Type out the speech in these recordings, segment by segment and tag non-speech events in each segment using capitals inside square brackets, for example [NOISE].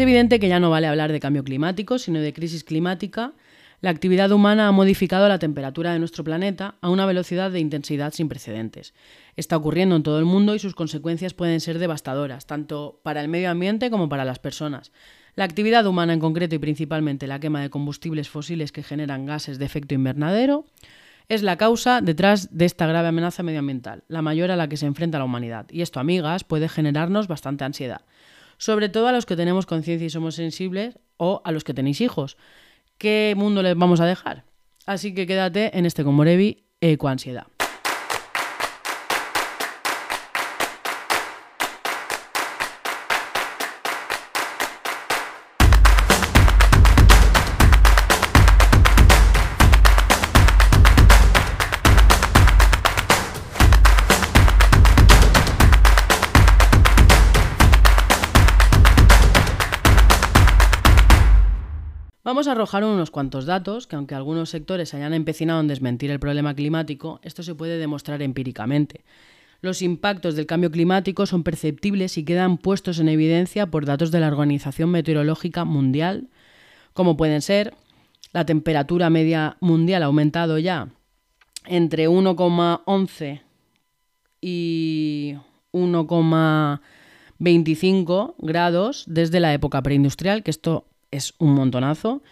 Es evidente que ya no vale hablar de cambio climático, sino de crisis climática. La actividad humana ha modificado la temperatura de nuestro planeta a una velocidad de intensidad sin precedentes. Está ocurriendo en todo el mundo y sus consecuencias pueden ser devastadoras, tanto para el medio ambiente como para las personas. La actividad humana en concreto y principalmente la quema de combustibles fósiles que generan gases de efecto invernadero es la causa detrás de esta grave amenaza medioambiental, la mayor a la que se enfrenta la humanidad. Y esto, amigas, puede generarnos bastante ansiedad sobre todo a los que tenemos conciencia y somos sensibles o a los que tenéis hijos. ¿Qué mundo les vamos a dejar? Así que quédate en este Comorevi Ecoansiedad. Vamos a arrojar unos cuantos datos que aunque algunos sectores hayan empecinado en desmentir el problema climático, esto se puede demostrar empíricamente. Los impactos del cambio climático son perceptibles y quedan puestos en evidencia por datos de la Organización Meteorológica Mundial, como pueden ser la temperatura media mundial ha aumentado ya entre 1,11 y 1,25 grados desde la época preindustrial, que esto es un montonazo.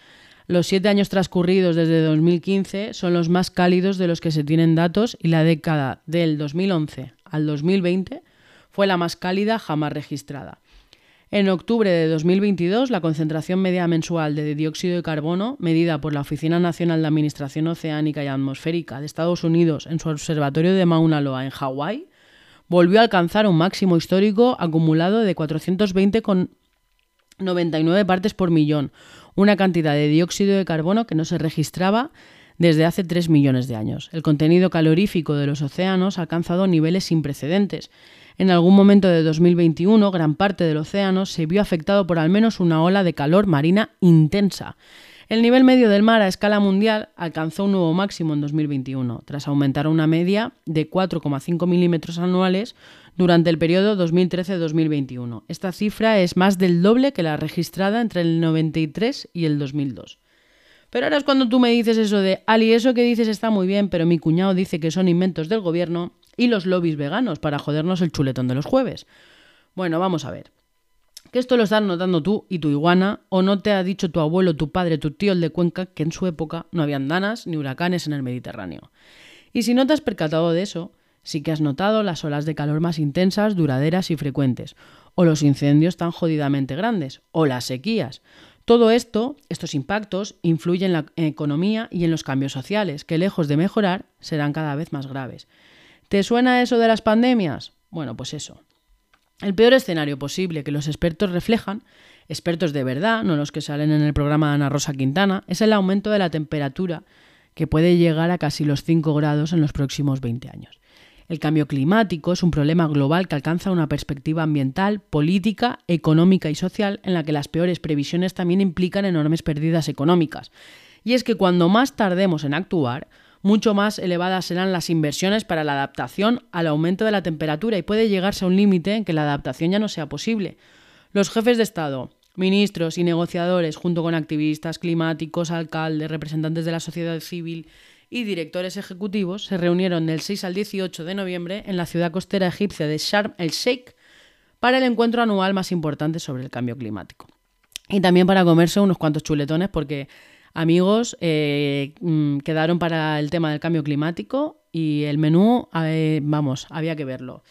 Los siete años transcurridos desde 2015 son los más cálidos de los que se tienen datos y la década del 2011 al 2020 fue la más cálida jamás registrada. En octubre de 2022, la concentración media mensual de dióxido de carbono, medida por la Oficina Nacional de Administración Oceánica y Atmosférica de Estados Unidos en su observatorio de Mauna Loa en Hawái, volvió a alcanzar un máximo histórico acumulado de 420 con 99 partes por millón, una cantidad de dióxido de carbono que no se registraba desde hace 3 millones de años. El contenido calorífico de los océanos ha alcanzado niveles sin precedentes. En algún momento de 2021, gran parte del océano se vio afectado por al menos una ola de calor marina intensa. El nivel medio del mar a escala mundial alcanzó un nuevo máximo en 2021, tras aumentar una media de 4,5 milímetros anuales durante el periodo 2013-2021. Esta cifra es más del doble que la registrada entre el 93 y el 2002. Pero ahora es cuando tú me dices eso de, Ali, eso que dices está muy bien, pero mi cuñado dice que son inventos del gobierno y los lobbies veganos para jodernos el chuletón de los jueves. Bueno, vamos a ver. Que esto lo estás notando tú y tu iguana, o no te ha dicho tu abuelo, tu padre, tu tío, el de Cuenca, que en su época no habían danas ni huracanes en el Mediterráneo. Y si no te has percatado de eso, Sí que has notado las olas de calor más intensas, duraderas y frecuentes, o los incendios tan jodidamente grandes, o las sequías. Todo esto, estos impactos, influyen en la economía y en los cambios sociales, que lejos de mejorar, serán cada vez más graves. ¿Te suena eso de las pandemias? Bueno, pues eso. El peor escenario posible que los expertos reflejan, expertos de verdad, no los que salen en el programa de Ana Rosa Quintana, es el aumento de la temperatura, que puede llegar a casi los 5 grados en los próximos 20 años. El cambio climático es un problema global que alcanza una perspectiva ambiental, política, económica y social en la que las peores previsiones también implican enormes pérdidas económicas. Y es que cuando más tardemos en actuar, mucho más elevadas serán las inversiones para la adaptación al aumento de la temperatura y puede llegarse a un límite en que la adaptación ya no sea posible. Los jefes de Estado, ministros y negociadores, junto con activistas climáticos, alcaldes, representantes de la sociedad civil y directores ejecutivos se reunieron del 6 al 18 de noviembre en la ciudad costera egipcia de Sharm el Sheikh para el encuentro anual más importante sobre el cambio climático. Y también para comerse unos cuantos chuletones porque amigos eh, mm, quedaron para el tema del cambio climático y el menú, vamos, había que verlo.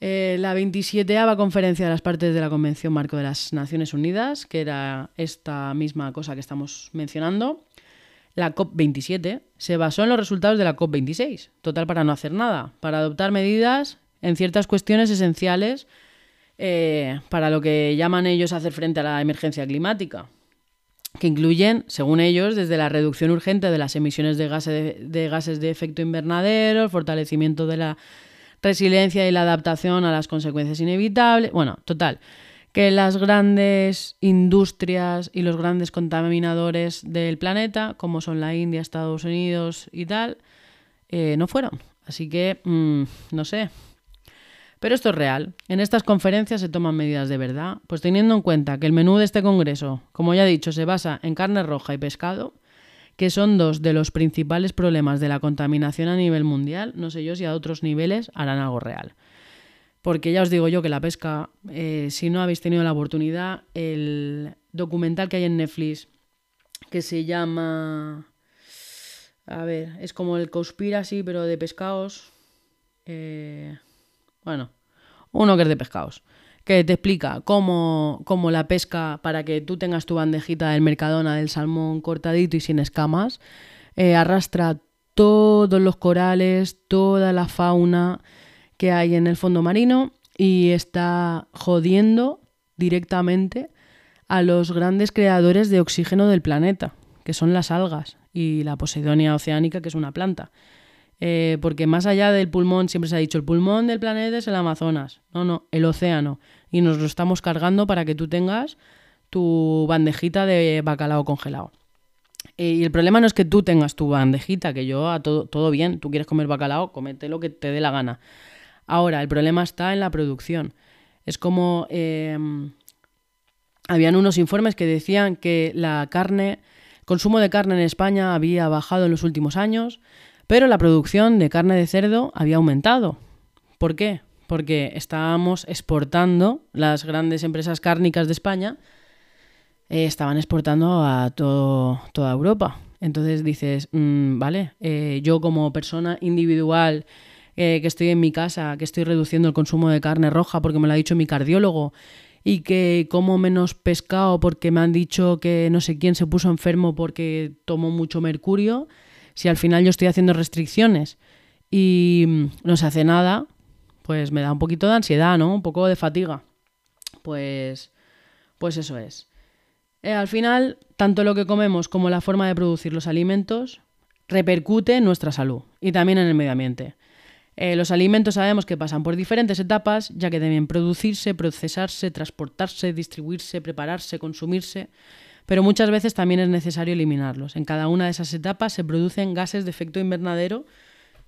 Eh, la 27 conferencia de las partes de la Convención Marco de las Naciones Unidas, que era esta misma cosa que estamos mencionando, la COP27 se basó en los resultados de la COP26, total para no hacer nada, para adoptar medidas en ciertas cuestiones esenciales eh, para lo que llaman ellos hacer frente a la emergencia climática, que incluyen, según ellos, desde la reducción urgente de las emisiones de gases de, gases de efecto invernadero, el fortalecimiento de la resiliencia y la adaptación a las consecuencias inevitables, bueno, total, que las grandes industrias y los grandes contaminadores del planeta, como son la India, Estados Unidos y tal, eh, no fueron. Así que, mm, no sé. Pero esto es real. En estas conferencias se toman medidas de verdad, pues teniendo en cuenta que el menú de este congreso, como ya he dicho, se basa en carne roja y pescado, que son dos de los principales problemas de la contaminación a nivel mundial, no sé yo si a otros niveles harán algo real. Porque ya os digo yo que la pesca, eh, si no habéis tenido la oportunidad, el documental que hay en Netflix que se llama... A ver, es como el Conspiracy, pero de pescados. Eh, bueno, uno que es de pescados. Que te explica cómo, cómo, la pesca, para que tú tengas tu bandejita del Mercadona del salmón cortadito y sin escamas, eh, arrastra todos los corales, toda la fauna que hay en el fondo marino y está jodiendo directamente a los grandes creadores de oxígeno del planeta, que son las algas y la Posidonia oceánica, que es una planta. Eh, porque más allá del pulmón, siempre se ha dicho, el pulmón del planeta es el Amazonas. No, no, el océano. Y nos lo estamos cargando para que tú tengas tu bandejita de bacalao congelado. Eh, y el problema no es que tú tengas tu bandejita, que yo a todo, todo bien, tú quieres comer bacalao, comete lo que te dé la gana. Ahora, el problema está en la producción. Es como... Em, habían unos informes que decían que la carne, el consumo de carne en España había bajado en los últimos años, pero la producción de carne de cerdo había aumentado. ¿Por qué? Porque estábamos exportando, las grandes empresas cárnicas de España eh, estaban exportando a toda Europa. Entonces dices, mm, vale, eh, yo como persona individual eh, que estoy en mi casa, que estoy reduciendo el consumo de carne roja porque me lo ha dicho mi cardiólogo y que como menos pescado porque me han dicho que no sé quién se puso enfermo porque tomó mucho mercurio, si al final yo estoy haciendo restricciones y no se hace nada, pues me da un poquito de ansiedad, ¿no? Un poco de fatiga. Pues, pues eso es. Eh, al final, tanto lo que comemos como la forma de producir los alimentos repercute en nuestra salud y también en el medio ambiente. Eh, los alimentos sabemos que pasan por diferentes etapas, ya que deben producirse, procesarse, transportarse, distribuirse, prepararse, consumirse, pero muchas veces también es necesario eliminarlos. En cada una de esas etapas se producen gases de efecto invernadero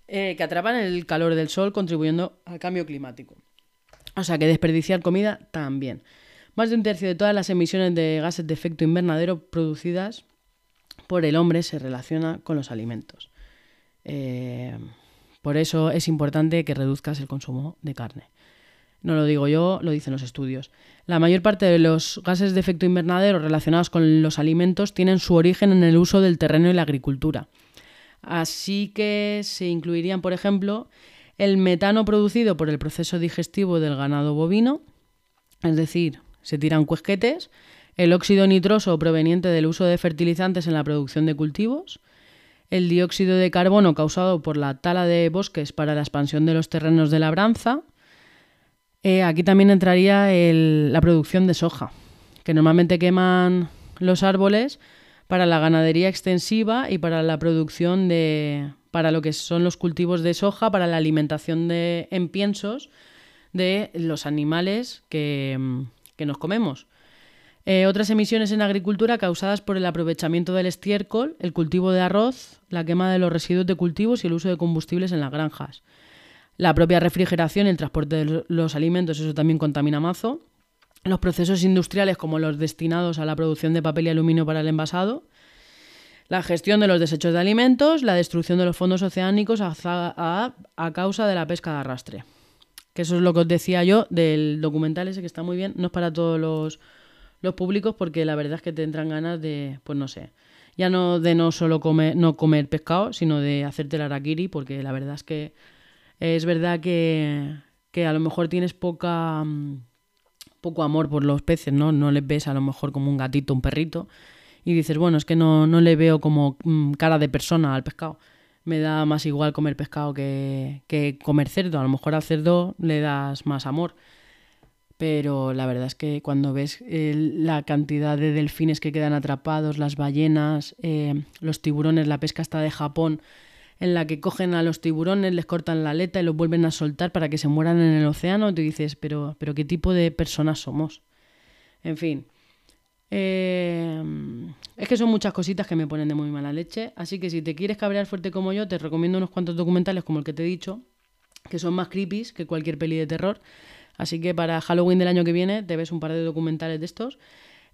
eh, que atrapan el calor del sol, contribuyendo al cambio climático. O sea que desperdiciar comida también. Más de un tercio de todas las emisiones de gases de efecto invernadero producidas por el hombre se relaciona con los alimentos. Eh, por eso es importante que reduzcas el consumo de carne. No lo digo yo, lo dicen los estudios. La mayor parte de los gases de efecto invernadero relacionados con los alimentos tienen su origen en el uso del terreno y la agricultura. Así que se incluirían, por ejemplo, el metano producido por el proceso digestivo del ganado bovino, es decir, se tiran cuesquetes, el óxido nitroso proveniente del uso de fertilizantes en la producción de cultivos, el dióxido de carbono causado por la tala de bosques para la expansión de los terrenos de labranza. Eh, aquí también entraría la producción de soja, que normalmente queman los árboles para la ganadería extensiva y para la producción de. para lo que son los cultivos de soja, para la alimentación de, en piensos de los animales que nos comemos. Eh, otras emisiones en agricultura causadas por el aprovechamiento del estiércol, el cultivo de arroz, la quema de los residuos de cultivos y el uso de combustibles en las granjas. La propia refrigeración y el transporte de los alimentos, eso también contamina mazo. Los procesos industriales como los destinados a la producción de papel y aluminio para el envasado. La gestión de los desechos de alimentos, la destrucción de los fondos oceánicos a, a causa de la pesca de arrastre. Que eso es lo que os decía yo del documental ese que está muy bien. No es para todos los los públicos porque la verdad es que tendrán ganas de, pues no sé, ya no de no solo comer, no comer pescado, sino de hacerte el arakiri, porque la verdad es que es verdad que, que a lo mejor tienes poca mm, poco amor por los peces, ¿no? No les ves a lo mejor como un gatito, un perrito, y dices, bueno, es que no, no le veo como mm, cara de persona al pescado. Me da más igual comer pescado que, que comer cerdo. A lo mejor al cerdo le das más amor pero la verdad es que cuando ves la cantidad de delfines que quedan atrapados, las ballenas, eh, los tiburones, la pesca está de Japón, en la que cogen a los tiburones, les cortan la aleta y los vuelven a soltar para que se mueran en el océano, tú dices, pero, pero ¿qué tipo de personas somos? En fin. Eh, es que son muchas cositas que me ponen de muy mala leche, así que si te quieres cabrear fuerte como yo, te recomiendo unos cuantos documentales como el que te he dicho, que son más creepy que cualquier peli de terror. Así que para Halloween del año que viene te ves un par de documentales de estos.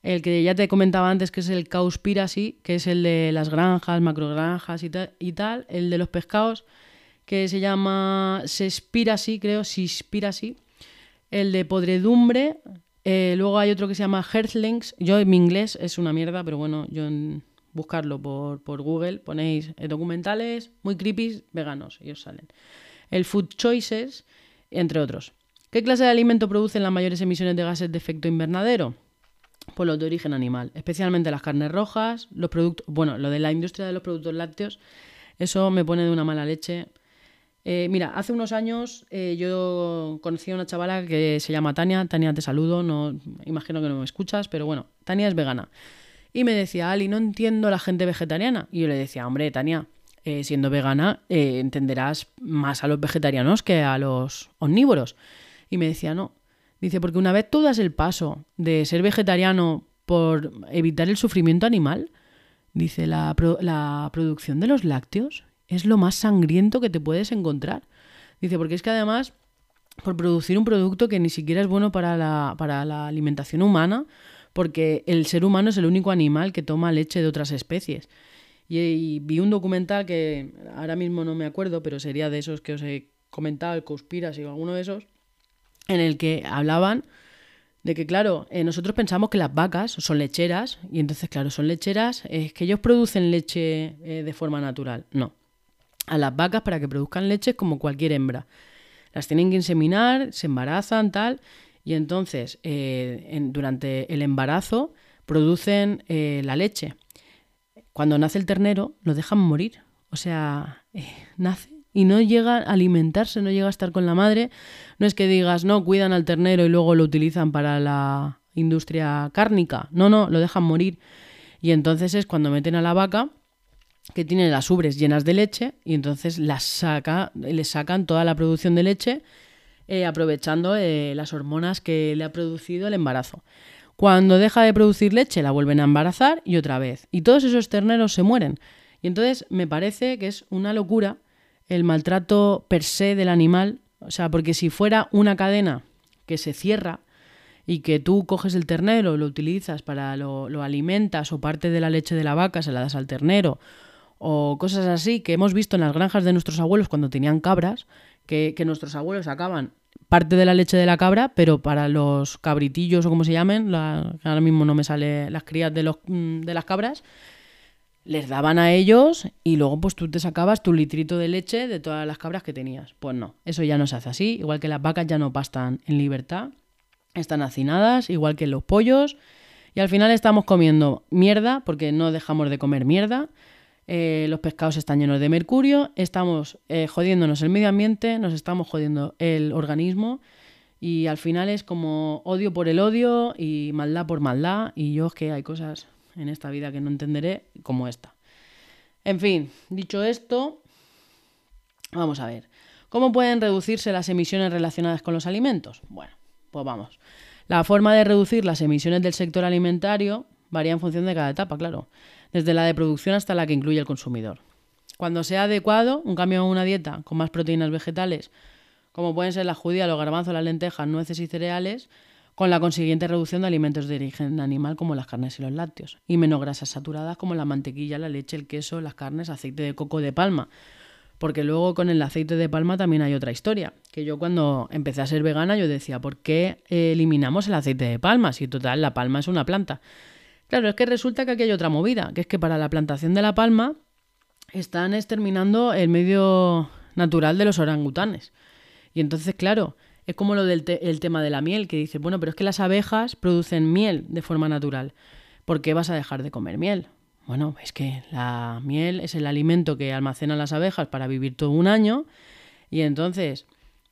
El que ya te comentaba antes, que es el Cowspiracy, que es el de las granjas, macrogranjas y, y tal. El de los pescados, que se llama Sespiracy, creo, Sispiracy. El de podredumbre. Eh, luego hay otro que se llama Hearthlings. Yo en mi inglés es una mierda, pero bueno, yo en buscarlo por, por Google, ponéis eh, documentales muy creepy veganos y os salen. El Food Choices, entre otros. ¿Qué clase de alimento producen las mayores emisiones de gases de efecto invernadero? Pues los de origen animal, especialmente las carnes rojas, los productos, bueno, lo de la industria de los productos lácteos, eso me pone de una mala leche. Eh, mira, hace unos años eh, yo conocí a una chavala que se llama Tania. Tania, te saludo, no imagino que no me escuchas, pero bueno, Tania es vegana. Y me decía, Ali, no entiendo la gente vegetariana. Y yo le decía, hombre, Tania, eh, siendo vegana, entenderás más a los vegetarianos que a los omnívoros. Y me decía, no, Dice, porque una vez tú das el paso de ser vegetariano por evitar el sufrimiento animal, dice, la, la producción de los lácteos es lo más sangriento que te puedes encontrar. Dice, porque es que además, por producir un producto que ni siquiera es bueno para la, para la alimentación humana, porque el ser humano es el único animal que toma leche de otras especies. Y, vi un documental que ahora mismo no me acuerdo, pero sería de esos que os he comentado, el Conspiras o alguno de esos, en el que hablaban de que, claro, eh, nosotros pensamos que las vacas son lecheras, y entonces, claro, son lecheras, es que ellos producen leche eh, de forma natural. No. A las vacas, para que produzcan leche, como cualquier hembra. Las tienen que inseminar, se embarazan, tal, y entonces, eh, durante el embarazo, producen la leche. Cuando nace el ternero, lo dejan morir. O sea, nace y no llega a alimentarse, no llega a estar con la madre. No es que digas, no, cuidan al ternero y luego lo utilizan para la industria cárnica. No, no, lo dejan morir. Y entonces es cuando meten a la vaca que tiene las ubres llenas de leche y entonces las saca, le sacan toda la producción de leche eh, aprovechando eh, las hormonas que le ha producido el embarazo. Cuando deja de producir leche la vuelven a embarazar y otra vez. Y todos esos terneros se mueren. Y entonces me parece que es una locura el maltrato per se del animal. O sea, porque si fuera una cadena que se cierra y que tú coges el ternero, lo utilizas para lo, lo alimentas o parte de la leche de la vaca se la das al ternero o cosas así que hemos visto en las granjas de nuestros abuelos cuando tenían cabras, que, nuestros abuelos sacaban parte de la leche de la cabra, pero para los cabritillos o como se llamen, ahora mismo no me sale las crías de, los, mm, de las cabras, les daban a ellos y luego pues tú te sacabas tu litrito de leche de todas las cabras que tenías. Pues no, eso ya no se hace así, igual que las vacas ya no pastan en libertad, están hacinadas, igual que los pollos, y al final estamos comiendo mierda porque no dejamos de comer mierda. Eh, los pescados están llenos de mercurio, estamos eh, jodiéndonos el medio ambiente, nos estamos jodiendo el organismo y al final es como odio por el odio y maldad por maldad y yo es que hay cosas en esta vida que no entenderé como esta. En fin, dicho esto, vamos a ver. ¿Cómo pueden reducirse las emisiones relacionadas con los alimentos? Bueno, pues vamos. La forma de reducir las emisiones del sector alimentario varía en función de cada etapa, claro, desde la de producción hasta la que incluye el consumidor. Cuando sea adecuado, un cambio en una dieta con más proteínas vegetales, como pueden ser la judía, los garbanzos, las lentejas, nueces y cereales, con la consiguiente reducción de alimentos de origen animal como las carnes y los lácteos, y menos grasas saturadas como la mantequilla, la leche, el queso, las carnes, aceite de coco de palma. Porque luego con el aceite de palma también hay otra historia, que yo cuando empecé a ser vegana yo decía, ¿por qué eliminamos el aceite de palma? Si total la palma es una planta. Claro, es que resulta que aquí hay otra movida, que es que para la plantación de la palma están exterminando el medio natural de los orangutanes. Y entonces, claro, es como lo del el tema de la miel, que dice, bueno, pero es que las abejas producen miel de forma natural. ¿Por qué vas a dejar de comer miel? Bueno, es que la miel es el alimento que almacenan las abejas para vivir todo un año y entonces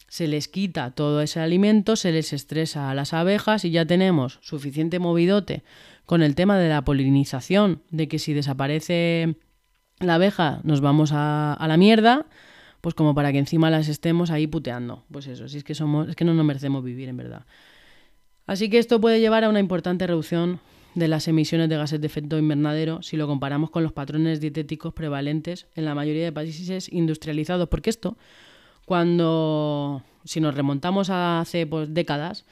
se les quita todo ese alimento, se les estresa a las abejas y ya tenemos suficiente movidote con el tema de la polinización, de que si desaparece la abeja nos vamos a, a la mierda pues como para que encima las estemos ahí puteando. Pues eso, si es que somos, es que no nos merecemos vivir en verdad. Así que esto puede llevar a una importante reducción de las emisiones de gases de efecto invernadero si lo comparamos con los patrones dietéticos prevalentes en la mayoría de países industrializados, porque esto, cuando, si nos remontamos a hace pues, décadas,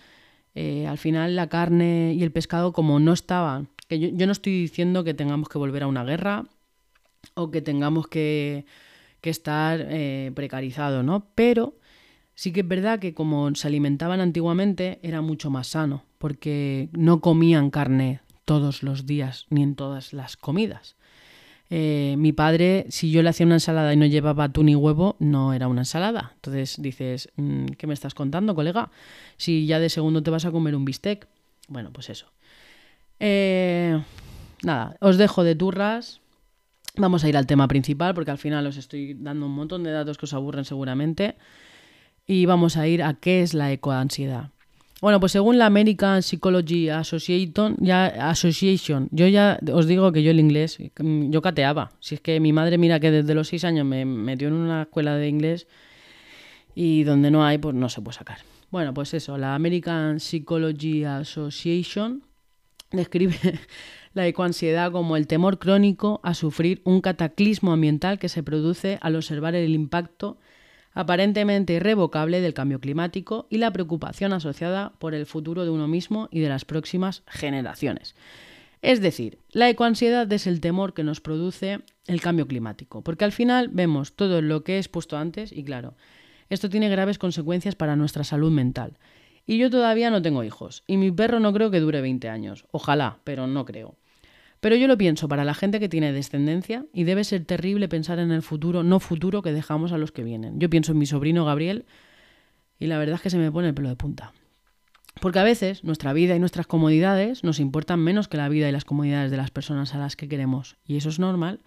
eh, al final la carne y el pescado como no estaban, que yo, no estoy diciendo que tengamos que volver a una guerra o que tengamos que, estar eh, precarizados, ¿no? Pero sí que es verdad que como se alimentaban antiguamente era mucho más sano, porque no comían carne todos los días ni en todas las comidas. Eh, mi padre, si yo le hacía una ensalada y no llevaba atún y huevo, no era una ensalada. Entonces dices, mm, ¿qué me estás contando, colega? Si ya de segundo te vas a comer un bistec. Bueno, pues eso. Eh, nada, os dejo de turras. Vamos a ir al tema principal porque al final os estoy dando un montón de datos que os aburren seguramente. Y vamos a ir a qué es la ecoansiedad. Bueno, pues según la American Psychology Association, yo ya os digo que yo el inglés, yo cateaba. Si es que mi madre, mira que desde los seis años me metió en una escuela de inglés y donde no hay, pues no se puede sacar. Bueno, pues eso, la American Psychology Association describe [LAUGHS] la ecoansiedad como el temor crónico a sufrir un cataclismo ambiental que se produce al observar el impacto aparentemente irrevocable del cambio climático y la preocupación asociada por el futuro de uno mismo y de las próximas generaciones. Es decir, la ecoansiedad es el temor que nos produce el cambio climático, porque al final vemos todo lo que he expuesto antes y claro, esto tiene graves consecuencias para nuestra salud mental. Y yo todavía no tengo hijos, y mi perro no creo que dure 20 años, ojalá, pero no creo. Pero yo lo pienso para la gente que tiene descendencia y debe ser terrible pensar en el futuro, no futuro, que dejamos a los que vienen. Yo pienso en mi sobrino Gabriel y la verdad es que se me pone el pelo de punta. Porque a veces nuestra vida y nuestras comodidades nos importan menos que la vida y las comodidades de las personas a las que queremos. Y eso es normal.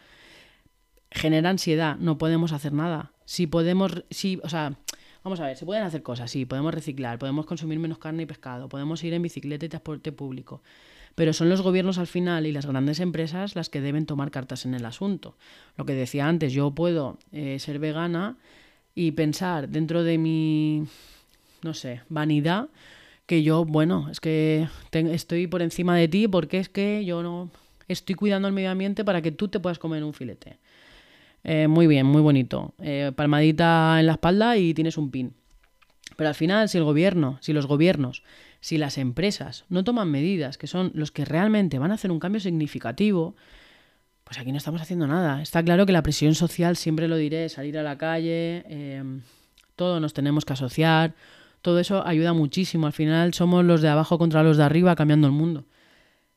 Genera ansiedad, no podemos hacer nada. Si podemos, si, o sea, vamos a ver, se pueden hacer cosas, sí, podemos reciclar, podemos consumir menos carne y pescado, podemos ir en bicicleta y transporte público. Pero son los gobiernos al final y las grandes empresas las que deben tomar cartas en el asunto. Lo que decía antes, yo puedo eh, ser vegana y pensar dentro de mi, no sé, vanidad, que yo, bueno, es que estoy por encima de ti porque es que yo no estoy cuidando el medio ambiente para que tú te puedas comer un filete. Eh, muy bien, muy bonito. Eh, palmadita en la espalda y tienes un pin. Pero al final, si el gobierno, si los gobiernos si las empresas no toman medidas que son los que realmente van a hacer un cambio significativo, pues aquí no estamos haciendo nada. Está claro que la presión social, siempre lo diré, salir a la calle, em, todo nos tenemos que asociar, todo eso ayuda muchísimo. Al final somos los de abajo contra los de arriba cambiando el mundo.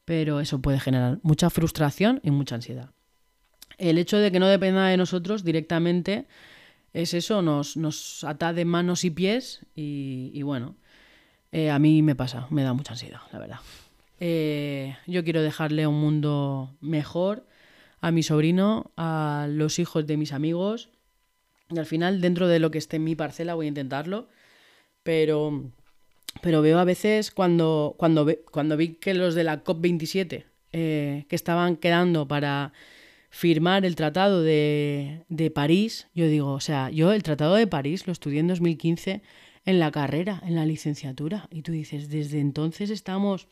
Pero eso puede generar mucha frustración y mucha ansiedad. El hecho de que no dependa de nosotros directamente es eso, nos, nos ata de manos y pies y bueno, eh, a mí me pasa, me da mucha ansiedad, la verdad. Eh, yo quiero dejarle un mundo mejor a mi sobrino, a los hijos de mis amigos. Y al final, dentro de lo que esté en mi parcela, voy a intentarlo. Pero, pero veo a veces cuando, cuando, cuando vi que los de la COP27, eh, que estaban quedando para firmar el Tratado de, de París, yo digo, o sea, yo el Tratado de París lo estudié en 2015 en la carrera, en la licenciatura. Y tú dices, desde entonces estamos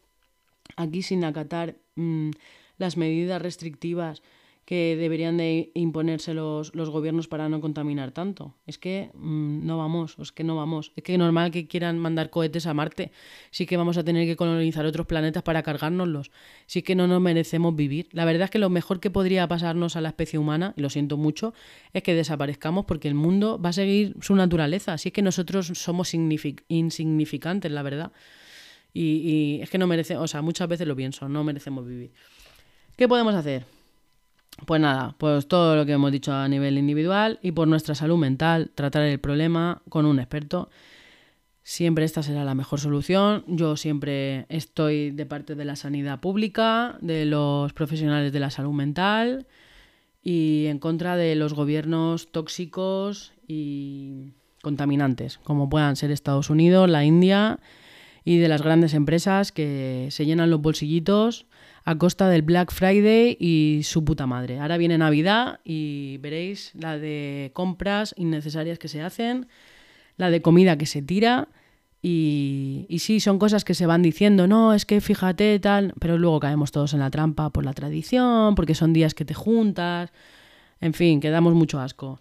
aquí sin acatar mm, las medidas restrictivas que deberían de imponerse los, los, gobiernos para no contaminar tanto. Es que mm, no vamos, es que no vamos. Es que normal que quieran mandar cohetes a Marte. Sí que vamos a tener que colonizar otros planetas para cargárnoslos. Sí que no nos merecemos vivir. La verdad es que lo mejor que podría pasarnos a la especie humana, y lo siento mucho, es que desaparezcamos porque el mundo va a seguir su naturaleza. Así que nosotros somos insignificantes, la verdad. Y, y es que no merecemos, o sea, muchas veces lo pienso, no merecemos vivir. ¿Qué podemos hacer? Pues nada, pues todo lo que hemos dicho a nivel individual y por nuestra salud mental, tratar el problema con un experto. Siempre esta será la mejor solución. Yo siempre estoy de parte de la sanidad pública, de los profesionales de la salud mental y en contra de los gobiernos tóxicos y contaminantes, como puedan ser Estados Unidos, la India y de las grandes empresas que se llenan los bolsillitos a costa del Black Friday y su puta madre. Ahora viene Navidad y veréis la de compras innecesarias que se hacen, la de comida que se tira. Y, y sí, son cosas que se van diciendo, no, es que fíjate tal, pero luego caemos todos en la trampa por la tradición, porque son días que te juntas, en fin, que damos mucho asco.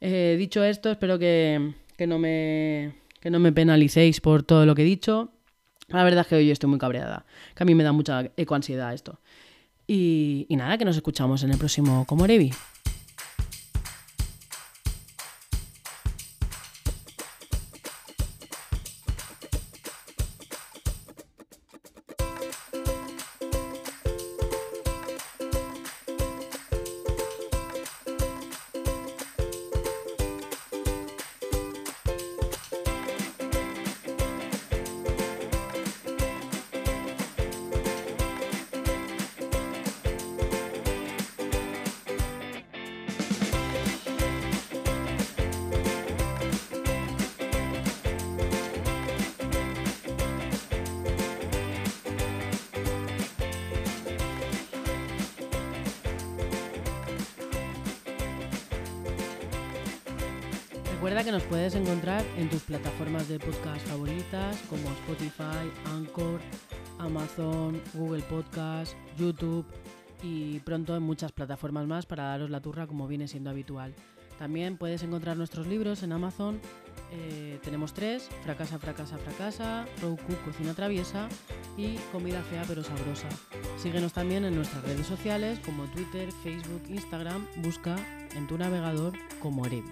Eh, dicho esto, espero que, que no me, que no me penalicéis por todo lo que he dicho. La verdad es que hoy estoy muy cabreada, que a mí me da mucha ecoansiedad esto. Y, y nada, que nos escuchamos en el próximo Comorevi. Recuerda que nos puedes encontrar en tus plataformas de podcast favoritas como Spotify, Anchor, Amazon, Google Podcast, YouTube y pronto en muchas plataformas más para daros la turra como viene siendo habitual. También puedes encontrar nuestros libros en Amazon. Eh, tenemos tres, Fracasa, Fracasa, Fracasa, Cook, Cocina Traviesa y Comida Fea pero Sabrosa. Síguenos también en nuestras redes sociales como Twitter, Facebook, Instagram. Busca en tu navegador como Erevi.